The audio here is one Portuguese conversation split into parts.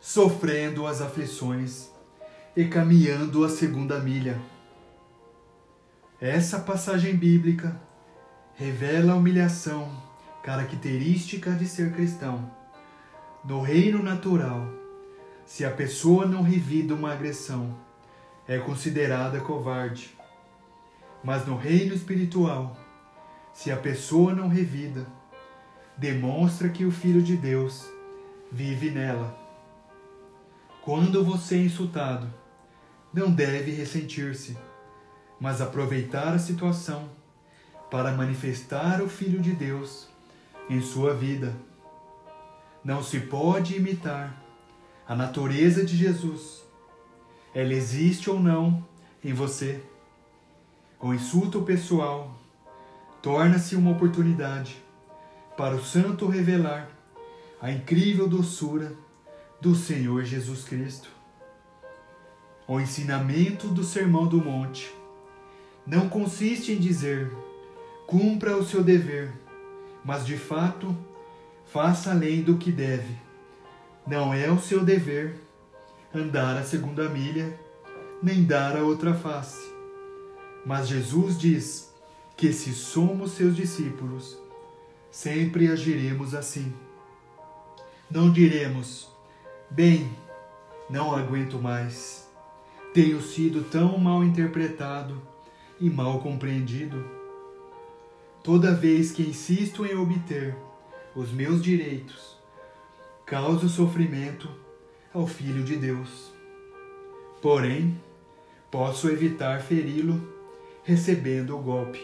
sofrendo as aflições e caminhando a segunda milha. Essa passagem bíblica revela a humilhação característica de ser cristão. No reino natural, se a pessoa não revida uma agressão, é considerada covarde. Mas no reino espiritual, se a pessoa não revida, demonstra que o Filho de Deus vive nela. Quando você é insultado, não deve ressentir-se, mas aproveitar a situação para manifestar o Filho de Deus em sua vida. Não se pode imitar a natureza de Jesus. Ela existe ou não em você. O insulto pessoal torna-se uma oportunidade para o santo revelar a incrível doçura do Senhor Jesus Cristo. O ensinamento do Sermão do Monte não consiste em dizer cumpra o seu dever, mas de fato faça além do que deve. Não é o seu dever andar a segunda milha, nem dar a outra face. Mas Jesus diz que se somos seus discípulos, sempre agiremos assim. Não diremos, bem, não aguento mais, tenho sido tão mal interpretado e mal compreendido. Toda vez que insisto em obter os meus direitos, causo sofrimento ao Filho de Deus. Porém, posso evitar feri-lo recebendo o golpe.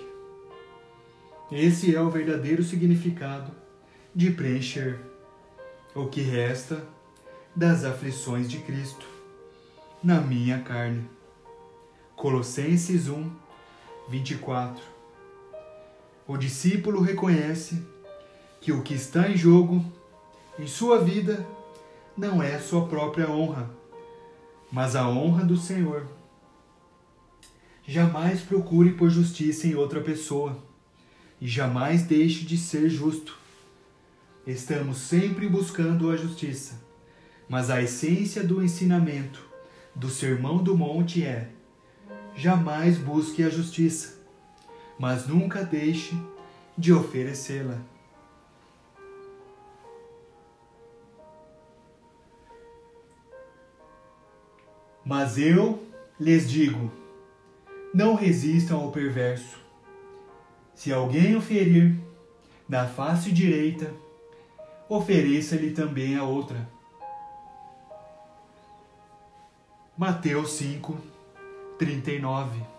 Esse é o verdadeiro significado de preencher o que resta das aflições de Cristo na minha carne. Colossenses 1, 24. O discípulo reconhece que o que está em jogo em sua vida não é sua própria honra, mas a honra do Senhor. Jamais procure por justiça em outra pessoa e jamais deixe de ser justo. Estamos sempre buscando a justiça, mas a essência do ensinamento do Sermão do Monte é: jamais busque a justiça, mas nunca deixe de oferecê-la. Mas eu lhes digo: não resistam ao perverso. Se alguém o ferir na face direita, ofereça-lhe também a outra. Mateus 5, 39